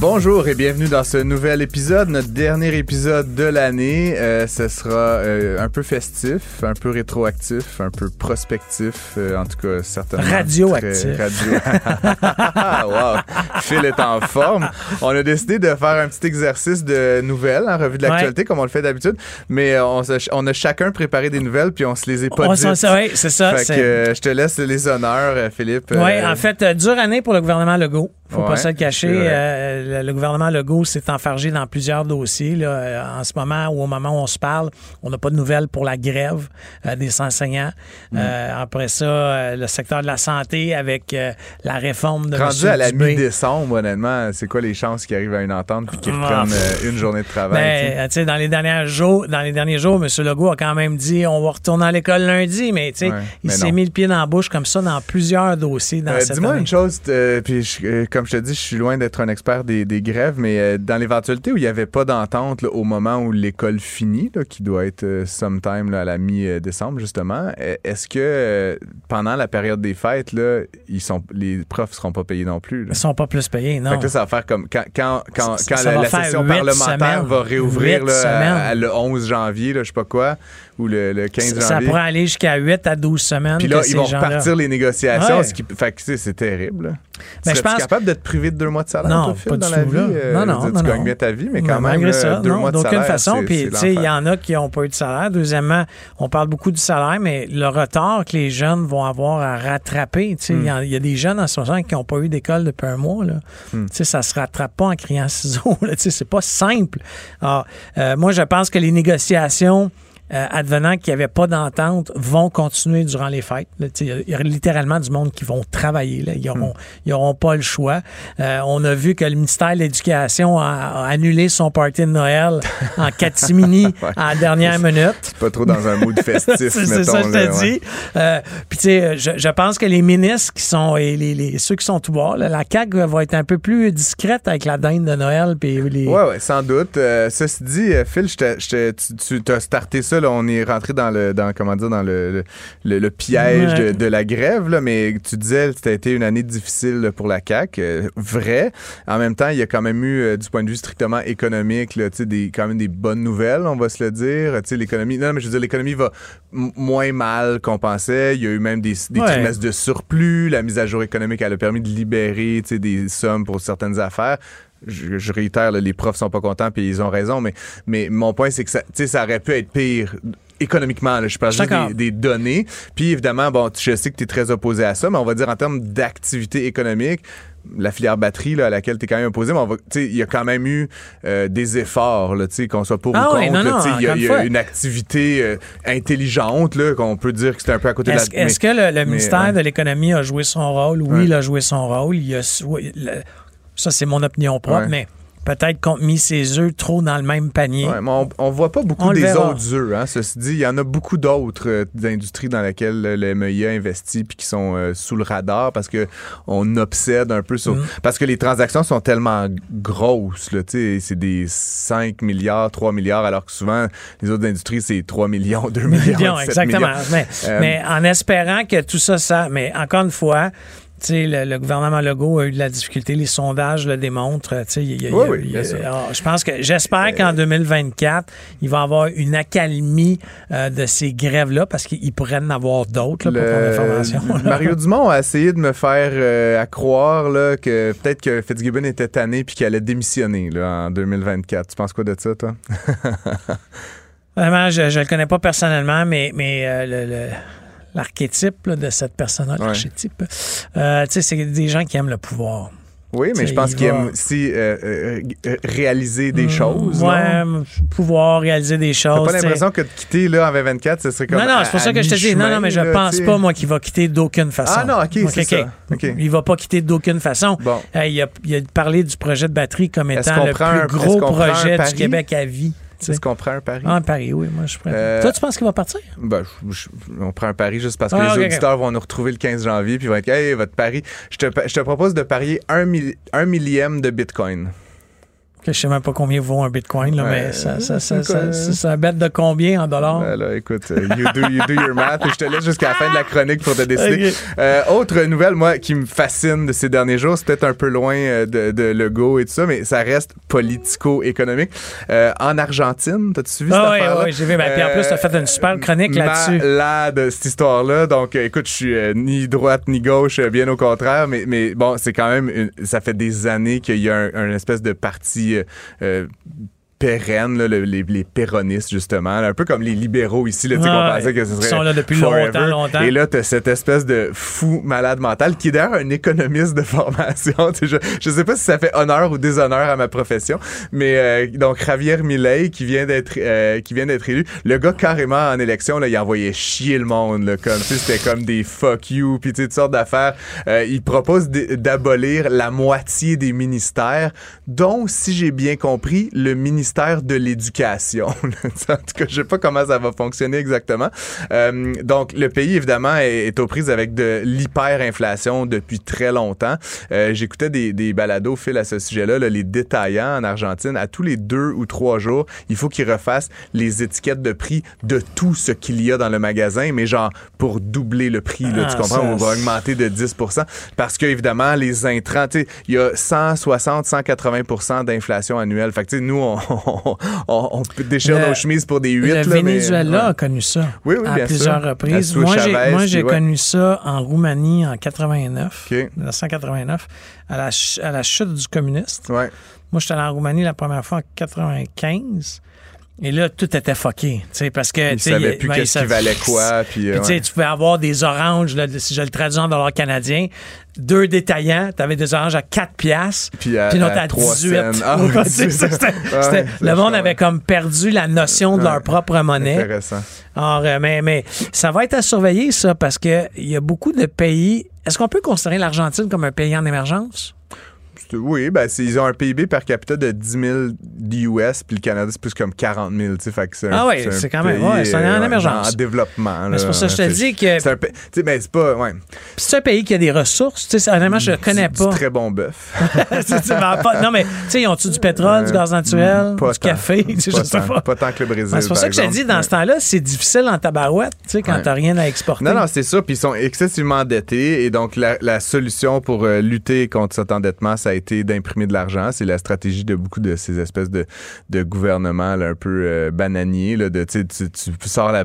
Bonjour et bienvenue dans ce nouvel épisode, notre dernier épisode de l'année. Euh, ce sera euh, un peu festif, un peu rétroactif, un peu prospectif, euh, en tout cas certainement. Radioactif. Radio. wow, Phil est en forme. On a décidé de faire un petit exercice de nouvelles en revue de l'actualité comme on le fait d'habitude, mais euh, on, se- on a chacun préparé des nouvelles puis on se les est pas On dites. ouais, c'est ça. Fait que euh, je te laisse les honneurs, euh, Philippe. Oui, en fait, dure année pour le gouvernement Legault. Faut Ouais, pas se le cacher. Euh, le, le gouvernement Legault s'est enfargé dans plusieurs dossiers. Là. Euh, En ce moment ou au moment où on se parle, on n'a pas de nouvelles pour la grève euh, des enseignants. Mm. Euh, après ça, le secteur de la santé avec la réforme de Rendu à la mi-décembre, honnêtement, c'est quoi les chances qu'ils arrivent à une entente puis qu'ils Ah. reprennent une journée de travail? Ben, tu sais, dans les derniers jours, dans les derniers jours, M. Legault a quand même dit on va retourner à l'école lundi, mais il s'est mis le pied dans la bouche comme ça dans plusieurs dossiers dans cette Dis-moi une chose, puis euh, comme je te dis, je suis loin d'être un expert des, des grèves, mais euh, dans l'éventualité où il n'y avait pas d'entente là, au moment où l'école finit, là, qui doit être euh, sometime là, à la mi-décembre justement, euh, est-ce que euh, pendant la période des fêtes, là, ils sont, les profs seront pas payés non plus? Ils sont pas plus payés, non. Fait que là, ça va faire comme quand, quand, quand, Ça- quand ça la, session parlementaire semaines. va réouvrir à- à le 11 janvier, je sais pas quoi, ou le, le 15 ça, ça janvier. pourrait aller jusqu'à 8 à 12 semaines. Puis là, ils vont repartir les négociations. Ouais. Ce qui, fait que, tu sais, c'est terrible. Ben, je pense- capable de te priver de deux mois de salaire, Non, pas dans du la vie? Euh, Non, non, non, Tu gagnes bien ta vie, mais Mais quand même, malgré là, ça, deux non, mois de d'aucune façon. Puis, il y en a qui n'ont pas eu de salaire. Deuxièmement, on parle beaucoup du salaire, mais le retard que les jeunes vont avoir à rattraper. Sais, il y a des jeunes en ce moment qui n'ont pas eu d'école depuis un mois. Là. Hmm. Ça se rattrape pas en criant ciseaux. là. Tu sais, c'est pas simple. Alors, euh, moi, je pense que les négociations euh, advenant qu'il n'y avait pas d'entente, vont continuer durant les fêtes. Il y a littéralement du monde qui vont travailler. Là. Ils n'auront auront pas le choix. Euh, on a vu que le ministère de l'Éducation a, a annulé son party de Noël en catimini à la dernière minute. Pas trop dans un mood festif, C'est ça que je te ouais. dis. Euh, Puis, tu sais, je, je pense que les ministres qui sont, et les, les- ceux qui sont tout bas, là, la CAQ va être un peu plus discrète avec la dinde de Noël. Puis les... Ouais, ouais, sans doute. Euh, ceci dit, Phil, je je tu, tu as starté ça, là, on est rentré dans le, dans, comment dire, dans le, le, le- le piège Ouais. de, de la grève, là, mais tu disais que a été une année difficile pour la CAQ. euh, vrai. En même temps, il y a quand même eu, euh, du point de vue strictement économique, là, des, quand même des bonnes nouvelles, on va se le dire. L'économie, non, mais je veux dire, l'économie va moins mal qu'on pensait. Il y a eu même des, des Ouais. trimestres de surplus. La mise à jour économique, elle a permis de libérer, des sommes pour certaines affaires je, je réitère, là, les profs sont pas contents puis ils ont raison, mais, mais mon point, c'est que ça, ça aurait pu être pire économiquement. Là, je parle juste des, des données. Puis évidemment, bon, je sais que tu es très opposé à ça, mais on va dire en termes d'activité économique, la filière batterie là, à laquelle tu es quand même opposé, mais on va- il y a quand même eu euh, des efforts, qu'on soit pour Ah ou oui, contre. il y a, y une a fois. une activité euh, intelligente, qu'on peut dire que c'était un peu à côté Est-ce de la... est-ce que le, le ministère de l'Économie a joué son rôle? Oui, il a joué son rôle. Il a, le- ça, c'est mon opinion propre, Ouais. mais peut-être qu'on a mis ses œufs trop dans le même panier. Ouais, mais on, on voit pas beaucoup On des autres œufs. Hein. Ceci dit, il y en a beaucoup d'autres euh, industries dans lesquelles le MEIA investit puis qui sont euh, sous le radar parce que on obsède un peu sur... Mm. Parce que les transactions sont tellement grosses. là, tu sais, C'est des 5 milliards, 3 milliards, alors que souvent, les autres industries, c'est 3 millions, 2 millions, Millions, 7 exactement. millions. Mais, Euh, mais en espérant que tout ça, ça. Mais encore une fois, le, le gouvernement Legault a eu de la difficulté. Les sondages le démontrent. y a- a- Oui, oui, a- alors, je pense que j'espère qu'en 2024, il va y avoir une accalmie euh, de ces grèves-là parce qu'il pourrait en avoir d'autres pour ton information. Le- Mario Dumont a essayé de me faire euh, à croire là, que peut-être que Fitzgibbon était tanné puis qu'il allait démissionner là, en 2024. Tu penses quoi de ça, toi? Vraiment, je ne le connais pas personnellement, mais, mais euh, le- le- l'archétype de cette personne-là, Ouais. l'archétype, euh, tu sais, c'est des gens qui aiment le pouvoir. Oui, mais je pense il qu'il va- aime aussi euh, euh, réaliser des choses. non? Ouais, pouvoir réaliser des T'as choses. pas t'sais. l'impression que de quitter là, en 2024, ce serait comme. Non, non, c'est pour ça que je te dis. Non, non, mais je là, pense t'sais. pas, moi, qu'il va quitter d'aucune façon. Ah non, ok, c'est ça. Ok. Il va pas quitter d'aucune façon. Bon. Euh, il, a, il a parlé du projet de batterie comme étant le plus un- gros projet du? Québec à vie. Est-ce qu'on prend un pari? Ah, un pari, oui, moi, je prêt. Euh, Toi, tu penses qu'il va partir? Ben, je- je- on prend un pari juste parce que Ah, les auditeurs vont nous retrouver le 15 janvier puis ils vont être Hey, votre pari. Je te, je te propose de parier un, un millième de Bitcoin. Je sais même pas combien vaut un bitcoin, là, Ouais. mais ça, ça, ça, C'est ça bête de combien en dollars? Ben là, écoute, euh, you do, you do your math et je te laisse jusqu'à la fin de la chronique pour te décider. Euh, autre nouvelle, moi, qui me fascine de ces derniers jours, c'est peut-être un peu loin euh, de, de Legault et tout ça, mais ça reste politico-économique. Euh, en Argentine, t'as-tu suivi cette Ah oui, affaire-là? oui, j'ai vu. Ben, puis en plus, t'as fait une super chronique là-dessus. Malade, cette histoire-là. Donc, écoute, je suis euh, ni droite ni gauche, bien au contraire, mais, mais bon, c'est quand même, une- ça fait des années qu'il y a un, un espèce de parti euh, pérenne, là, le- les, les péronistes, justement, là, un peu comme les libéraux ici, là, tu sais, qu'on Ouais, pensait que ce ils serait sont là depuis forever. longtemps, longtemps. Et là, t'as cette espèce de fou malade mental qui est d'ailleurs un économiste de formation. Je, je sais pas si ça fait honneur ou déshonneur à ma profession, mais euh, donc Javier Milei qui vient d'être euh, qui vient d'être élu, le gars carrément en élection là, il envoyait chier le monde là, comme sais, c'était comme des fuck you puis toutes sortes d'affaires. Euh, il propose d'abolir la moitié des ministères, dont si j'ai bien compris le ministère de l'éducation. en tout cas, je sais pas comment ça va fonctionner exactement. Euh, donc le pays évidemment est, est aux prises avec de l'hyperinflation depuis très longtemps. Euh, J'écoutais des, des balados fil à ce sujet-là, là, les détaillants en Argentine, à tous les deux ou trois jours, il faut qu'ils refassent les étiquettes de prix de tout ce qu'il y a dans le magasin, mais genre pour doubler le prix, là, tu Ah, comprends, ça, on va augmenter de 10% parce que évidemment les intrants, tu sais, il y a 160, 180 d'inflation annuelle. Fait que tu sais, nous, on, on, on- on peut déchirer Le- nos chemises pour des 8 Le là, mais- Venezuela ouais. a connu ça Oui, oui, à bien plusieurs sûr. reprises. Moi, j'ai, ouais. connu ça en Roumanie en 89, OK. 1989, à la, ch- à la chute du communiste. Ouais. Moi, j'étais allé en Roumanie la première fois en 95. Et là, tout était fucké. tu sais, Parce que, Ils savaient plus ben, qu'est-ce qui valait quoi. Puis, Puis, euh, tu sais, ouais. tu pouvais avoir des oranges, là, si je le traduis en dollars canadiens, deux détaillants, tu avais des oranges à 4 piastres, Puis à- puis à à, 3 18. cents. Ah, oui, Ouais, le monde avait comme perdu la notion de leur propre monnaie. Intéressant. Alors, euh, mais, mais ça va être à surveiller, ça, parce qu'il y a beaucoup de pays. Est-ce qu'on peut considérer l'Argentine comme un pays en émergence? Oui, ben, ils ont un PIB per capita de 10 000 US, puis le Canada, c'est plus comme 40 000. tu sais, Fait que Ah oui, c'est quand même- ouais, c'est en euh, émergence. En développement. C'est pour ça que je te dis que C'est un pays. Tu sais, ben, c'est pas. Ouais. Puis c'est un pays qui a des ressources. Tu sais, honnêtement, je le connais pas. Du très bon bœuf. Non, mais tu sais, ils ont-tu du pétrole, du gaz naturel, du café? Tu je sais pas. pas tant que le Brésil. C'est pour par ça que je te dis, dans ce temps-là, c'est difficile en tabarouette, tu sais, quand Ouais. t'as rien à exporter. Non, non, c'est ça. Puis ils sont excessivement endettés. Et donc, la, la solution pour euh, lutter contre cet endettement, ça été d'imprimer de l'argent. C'est la stratégie de beaucoup de ces espèces de, de gouvernements là, un peu euh, bananiers. Là, tu, sors la,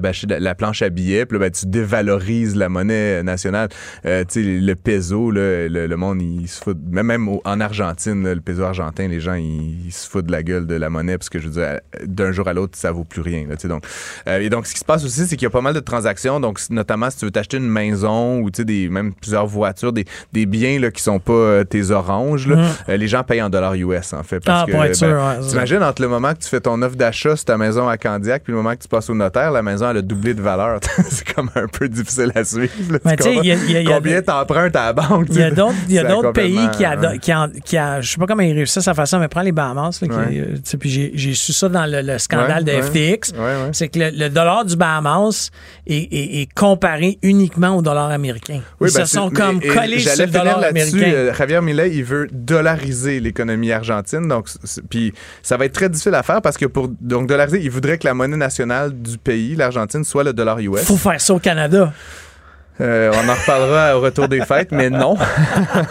planche à billets, puis ben, tu dévalorises la monnaie nationale. Euh, le peso, là, le, monde, il se fout... Même, même en Argentine, le peso argentin, les gens, ils, se foutent de la gueule de la monnaie parce que, je veux dire, d'un jour à l'autre, ça vaut plus rien. Là, donc, euh, et donc, ce qui se passe aussi, c'est qu'il y a pas mal de transactions. Donc, notamment, si tu veux t'acheter une maison ou des, même plusieurs voitures, des, des biens là, qui sont pas euh, tes oranges, là, Euh, les gens payent en dollars US, en fait. Parce Ah, que, pour être sûr, ben, ouais, c'est T'imagines entre le moment que tu fais ton offre d'achat sur ta maison à Candiac puis le moment que tu passes au notaire, la maison, elle a doublé de valeur. c'est comme un peu difficile à suivre. là, Mais tu y a- a- a Combien t'empruntes à la banque? Il y a d'autres, a pays qui, ado- ouais. qui, en- qui a- je sais pas comment ils réussissent à faire ça, mais prends les Bahamas, là, qui- Ouais. tu sais, puis j'ai, su ça dans le, le scandale Ouais, de. FTX. C'est que le, le dollar du Bahamas est, est- est comparé uniquement au dollar américain. Oui, Ils ben, se sont comme collés sur le dollar américain. euh, Javier Milei, il veut dollariser l'économie argentine. Donc, puis ça va être très difficile à faire parce que pour donc dollariser, il voudrait que la monnaie nationale du pays, l'Argentine, soit le dollar US. Faut faire ça au Canada. Euh, on en reparlera au retour des fêtes, mais non.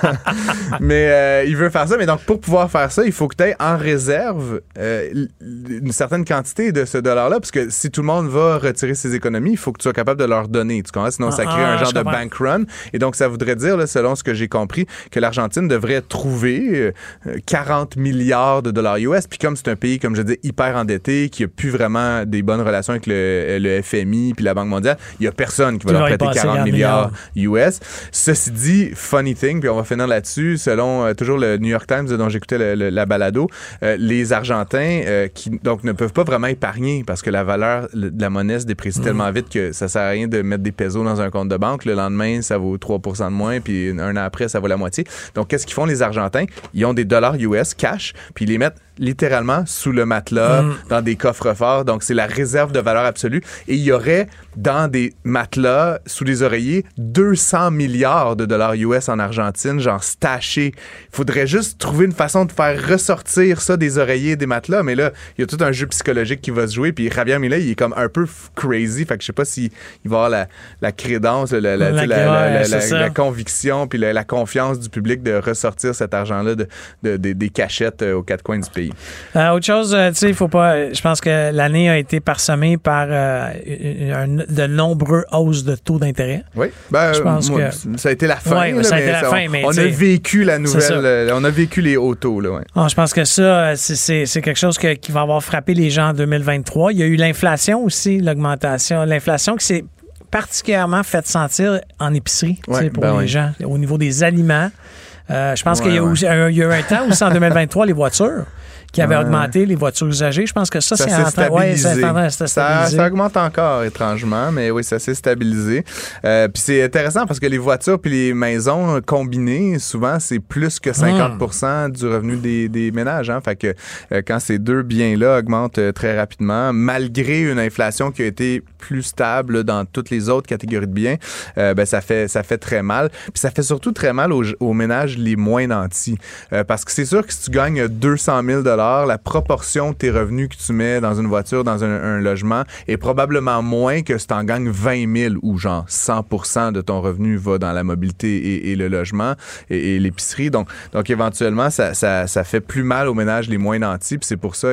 mais euh, il veut faire ça. Mais donc, pour pouvoir faire ça, il faut que tu aies en réserve euh, une certaine quantité de ce dollar-là. Parce que si tout le monde va retirer ses économies, il faut que tu sois capable de leur donner. Tu comprends? Sinon, ça crée Ah, un genre de bank run. Et donc, ça voudrait dire, là, selon ce que j'ai compris, que l'Argentine devrait trouver euh, 40 milliards de dollars US. Puis comme c'est un pays, comme je dis, hyper endetté, qui a plus vraiment des bonnes relations avec le, le FMI puis la Banque mondiale, il y a personne qui va leur prêter passer 40 40 milliards milliards US. Ceci dit, funny thing, puis on va finir là-dessus, selon euh, toujours le New York Times dont j'écoutais la balado, euh, les Argentins euh, qui donc ne peuvent pas vraiment épargner parce que la valeur de la monnaie se déprécie mm. tellement vite que ça sert à rien de mettre des pesos dans un compte de banque. Le lendemain, ça vaut 3% de moins, puis un an après, ça vaut la moitié. Donc, qu'est-ce qu'ils font les Argentins? Ils ont des dollars US cash, puis ils les mettent littéralement sous le matelas, mm. dans des coffres forts. Donc, c'est la réserve de valeur absolue. Et il y aurait dans des matelas, sous les oreillers, 200 milliards de dollars US en Argentine, genre stachés. Il faudrait juste trouver une façon de faire ressortir ça des oreillers et des matelas. Mais là, il y a tout un jeu psychologique qui va se jouer. Puis Javier Milei, il est comme un peu crazy. Fait que je sais pas s'il va avoir la, la crédence, la, la, la, conviction, puis la, confiance du public de ressortir cet argent-là de, des cachettes euh, aux quatre coins du pays. Euh, autre chose, euh, tu sais, il faut pas. Je pense que l'année a été parsemée par euh, de nombreux hausses de taux d'intérêt. Oui. Ben, je pense que ça a été la fin. ça a été la fin, mais on a vécu la nouvelle. on a vécu les hauts taux. Là, ah, je pense que ça, c'est quelque chose qui va avoir frappé les gens en 2023. Il y a eu l'inflation aussi, l'augmentation. L'inflation qui s'est particulièrement fait sentir en épicerie pour ben les gens, au niveau des aliments. je pense qu'il y, a eu un temps aussi en 2023, les voitures qui avait augmenté les voitures usagées. Je pense que ça, c'est en train ouais, ça, ça, augmente encore étrangement, mais oui, ça s'est stabilisé. Euh, puis c'est intéressant parce que les voitures puis les maisons combinées, souvent, c'est plus que 50% hmm. du revenu des, des ménages. Hein? Fait que euh, quand ces deux biens-là augmentent euh, très rapidement, malgré une inflation qui a été plus stable dans toutes les autres catégories de biens, ben, ça fait ça fait très mal. Puis ça fait surtout très mal aux, aux ménages les moins nantis. parce que c'est sûr que si tu gagnes 200 000 la proportion de tes revenus que tu mets dans une voiture, dans un, logement, est probablement moins que si tu en gagnes 20 000 ou genre 100 de ton revenu va dans la mobilité et, le logement et, l'épicerie. Donc, donc éventuellement, ça, ça, fait plus mal aux ménages les moins nantis. c'est pour ça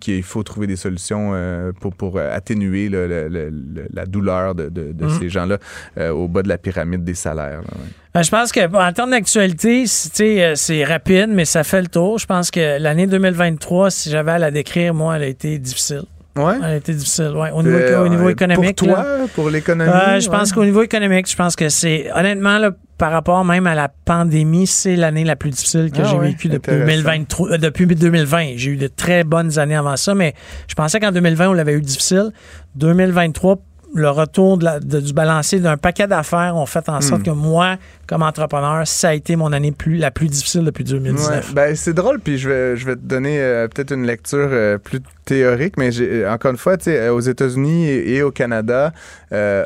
qu'il faut trouver des solutions euh, pour, pour atténuer la douleur de, mm-hmm. ces gens-là euh, au bas de la pyramide des salaires. Ben, je pense qu'en termes d'actualité, euh, c'est rapide, mais ça fait le tour. Je pense que l'année 2023, si j'avais à la décrire, moi, elle a été difficile. Ouais. Elle a été difficile, ouais. Au niveau, au niveau euh, économique. Pour toi, pour l'économie? je pense qu'au niveau économique, je pense que c'est, honnêtement, là, par rapport même à la pandémie, c'est l'année la plus difficile que ah j'ai vécue depuis 2023, euh, depuis 2020. J'ai eu de très bonnes années avant ça, mais je pensais qu'en 2020, on l'avait eu difficile. 2023, le retour du balancier d'un paquet d'affaires ont fait en sorte hmm. que moi, comme entrepreneur, ça a été mon année plus, la plus difficile depuis 2019. ben, c'est drôle, puis je vais, je vais te donner euh, peut-être une lecture euh, plus théorique, mais encore une fois, aux États-Unis et, au Canada, euh,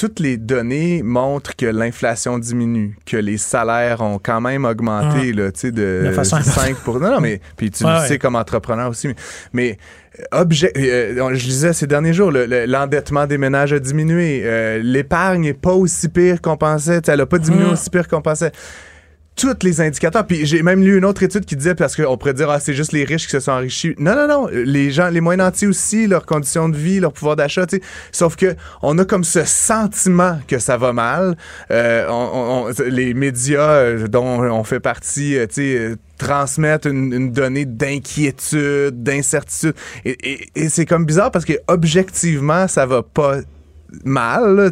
toutes les données montrent que l'inflation diminue, que les salaires ont quand même augmenté ah. là, de, 5 pour... Non, non, mais puis tu le sais comme entrepreneur aussi, mais objet, euh, je disais ces derniers jours, l'endettement des ménages a diminué. Euh, l'épargne n'est pas aussi pire qu'on pensait. Elle n'a pas diminué mm. aussi pire qu'on pensait tous les indicateurs. Puis j'ai même lu une autre étude qui disait, parce qu'on pourrait dire, ah, c'est juste les riches qui se sont enrichis. Non, non, non. Les gens, les moyens nantis aussi, leurs conditions de vie, leur pouvoir d'achat, tu sais. Sauf que on a comme ce sentiment que ça va mal. Euh, les médias dont on fait partie, tu sais, transmettre une, donnée d'inquiétude, d'incertitude. Et, et c'est comme bizarre parce que objectivement, ça va pas mal. Là,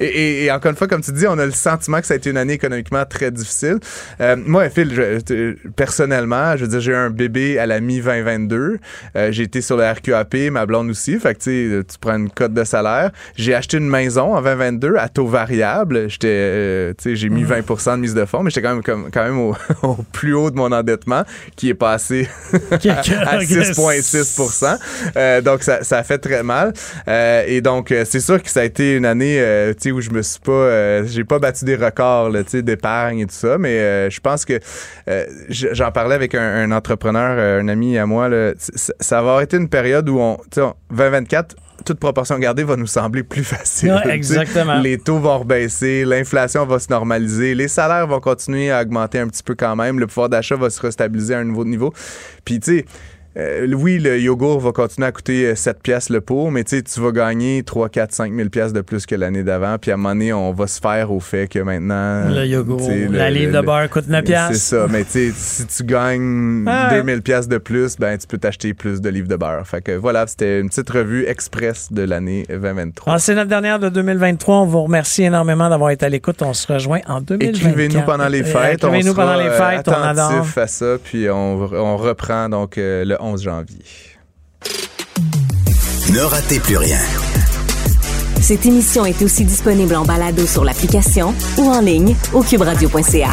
et, et, encore une fois, comme tu dis, on a le sentiment que ça a été une année économiquement très difficile. Euh, moi, Phil, je, personnellement, je veux dire, j'ai eu un bébé à la mi-2022. Euh, j'ai été sur le RQAP, ma blonde aussi. Fait que tu prends une cote de salaire. J'ai acheté une maison en 2022 à taux variable. J'étais, euh, j'ai mis 20 mm. de mise de fonds, mais j'étais quand même, comme, quand même au, plus haut de mon endettement, qui est passé à 6,6 Donc, ça, ça fait très mal. et donc, c'est sûr que ça a été une année euh, où je me suis pas euh, j'ai pas battu des records d'épargne et tout ça mais euh, je pense que j'en parlais avec un, entrepreneur un ami à moi ça va avoir été une période où on 2024 toute proportion gardée va nous sembler plus facile. exactement. Les taux vont rebaisser, l'inflation va se normaliser, les salaires vont continuer à augmenter un petit peu quand même, le pouvoir d'achat va se restabiliser à un nouveau niveau. Puis tu sais euh, oui, le yogourt va continuer à coûter 7 euh, pièces le pot, mais tu vas gagner 3, 4, 5 000 pièces de plus que l'année d'avant. Puis à un moment donné, on va se faire au fait que maintenant... Le yogourt, la livre de beurre coûte 9 pièces. C'est ça, mais tu si tu gagnes 2000 pièces de plus, ben tu peux t'acheter plus de livres de beurre. Fait que voilà, c'était une petite revue express de l'année 2023. Ah, c'est notre dernière de 2023. On vous remercie énormément d'avoir été à l'écoute. On se rejoint en 2024. Écrivez-nous pendant les fêtes. Écrivez-nous pendant les fêtes. On adore. à ça, puis on, on reprend donc euh, le 11 janvier. Ne ratez plus rien. Cette émission est aussi disponible en balado sur l'application ou en ligne au cuberadio.ca.